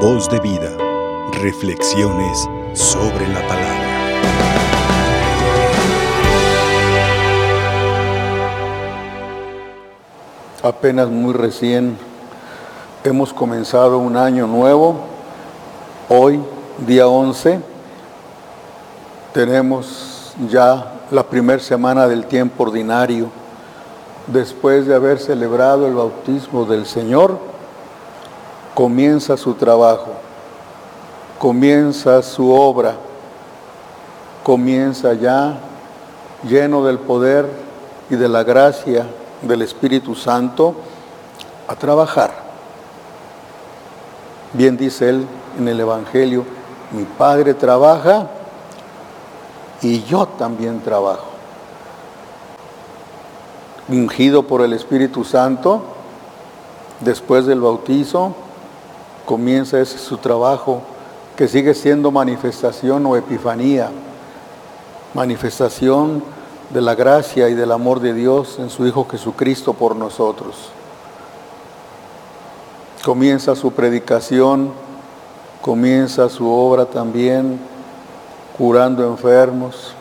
Voz de vida. Reflexiones sobre la palabra. Apenas muy recién hemos comenzado un año nuevo. Hoy, día 11, tenemos ya la primera semana del tiempo ordinario. Después de haber celebrado el bautismo del Señor, comienza su trabajo, comienza su obra, comienza ya lleno del poder y de la gracia del Espíritu Santo a trabajar. Bien dice él en el Evangelio, mi Padre trabaja y yo también trabajo. Ungido por el Espíritu Santo, después del bautizo, comienza ese su trabajo que sigue siendo manifestación o epifanía, manifestación de la gracia y del amor de Dios en su Hijo Jesucristo por nosotros. Comienza su predicación, comienza su obra también curando enfermos,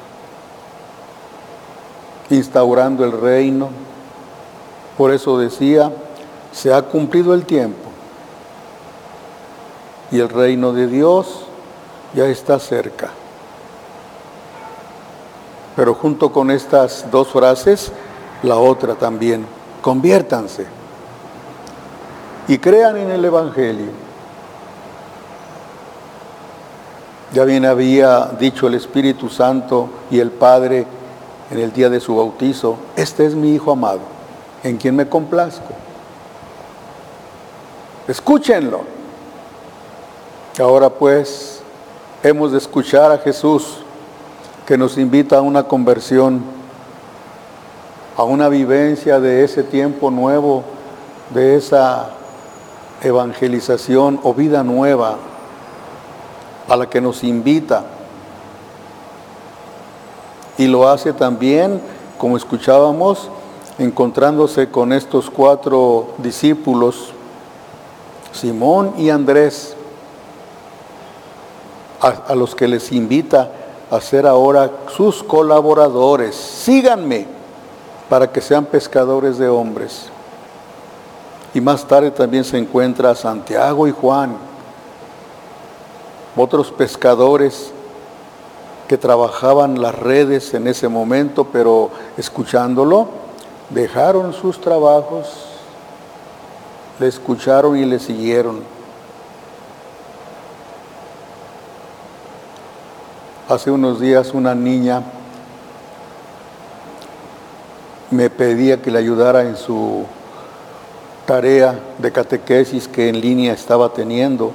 instaurando el reino. Por eso decía, se ha cumplido el tiempo y el reino de Dios ya está cerca. Pero junto con estas dos frases, la otra también, conviértanse y crean en el Evangelio. Ya bien había dicho el Espíritu Santo y el Padre en el día de su bautizo, este es mi Hijo amado, en quien me complazco. Escúchenlo. Ahora pues hemos de escuchar a Jesús que nos invita a una conversión, a una vivencia de ese tiempo nuevo, de esa evangelización o vida nueva a la que nos invita. Y lo hace también, como escuchábamos, encontrándose con estos cuatro discípulos, Simón y Andrés, a, los que les invita a ser ahora sus colaboradores. Síganme para que sean pescadores de hombres. Y más tarde también se encuentra Santiago y Juan, otros pescadores que trabajaban las redes en ese momento, pero escuchándolo, dejaron sus trabajos, le escucharon y le siguieron. Hace unos días una niña me pedía que le ayudara en su tarea de catequesis que en línea estaba teniendo.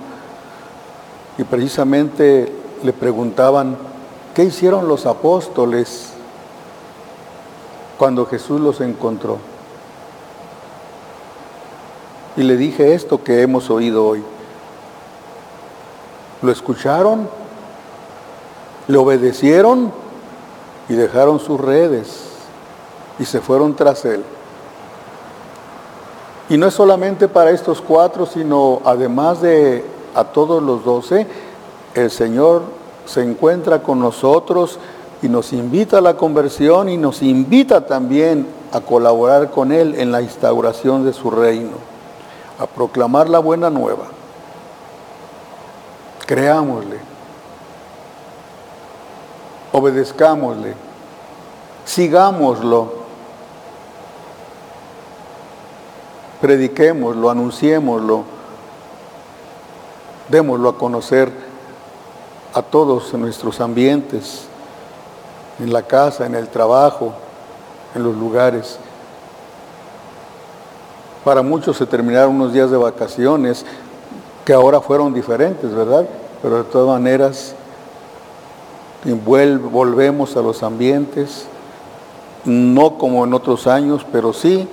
Y precisamente le preguntaban, ¿qué hicieron los apóstoles cuando Jesús los encontró? Y le dije esto que hemos oído hoy. ¿Lo escucharon? Le obedecieron y dejaron sus redes y se fueron tras él. Y no es solamente para estos cuatro, sino además de a todos los doce, el Señor se encuentra con nosotros y nos invita a la conversión y nos invita también a colaborar con Él en la instauración de su reino, a proclamar la buena nueva. Creámosle obedezcámosle, sigámoslo, prediquémoslo, anunciémoslo, démoslo a conocer a todos nuestros ambientes, en la casa, en el trabajo, en los lugares. Para muchos se terminaron unos días de vacaciones que ahora fueron diferentes, ¿verdad? Pero de todas maneras volvemos a los ambientes, no como en otros años, pero sí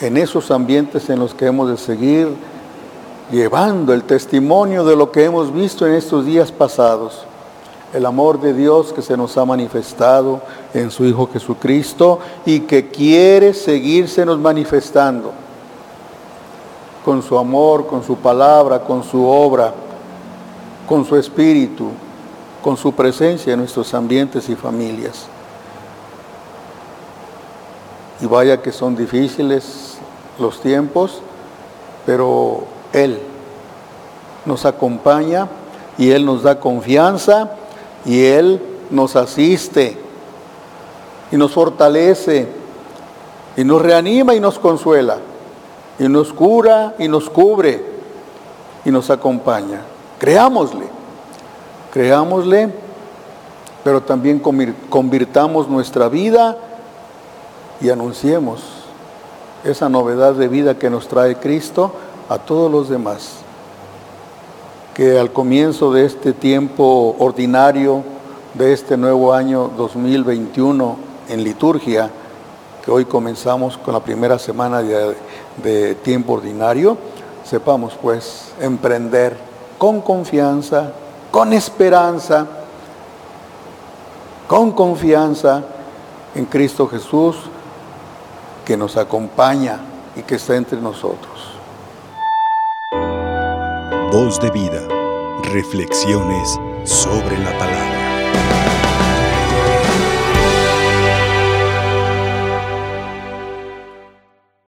en esos ambientes en los que hemos de seguir llevando el testimonio de lo que hemos visto en estos días pasados, el amor de Dios que se nos ha manifestado en su Hijo Jesucristo y que quiere seguirse nos manifestando con su amor, con su palabra, con su obra, con su espíritu, con su presencia en nuestros ambientes y familias. Y vaya que son difíciles los tiempos, pero Él nos acompaña y Él nos da confianza y Él nos asiste y nos fortalece y nos reanima y nos consuela y nos cura y nos cubre y nos acompaña. Creámosle, creámosle, pero también convirtamos nuestra vida y anunciemos esa novedad de vida que nos trae Cristo a todos los demás. Que al comienzo de este tiempo ordinario, de este nuevo año 2021 en liturgia, que hoy comenzamos con la primera semana de, tiempo ordinario, sepamos pues emprender con confianza, con esperanza, con confianza en Cristo Jesús, que nos acompaña y que está entre nosotros. Voz de vida, reflexiones sobre la palabra.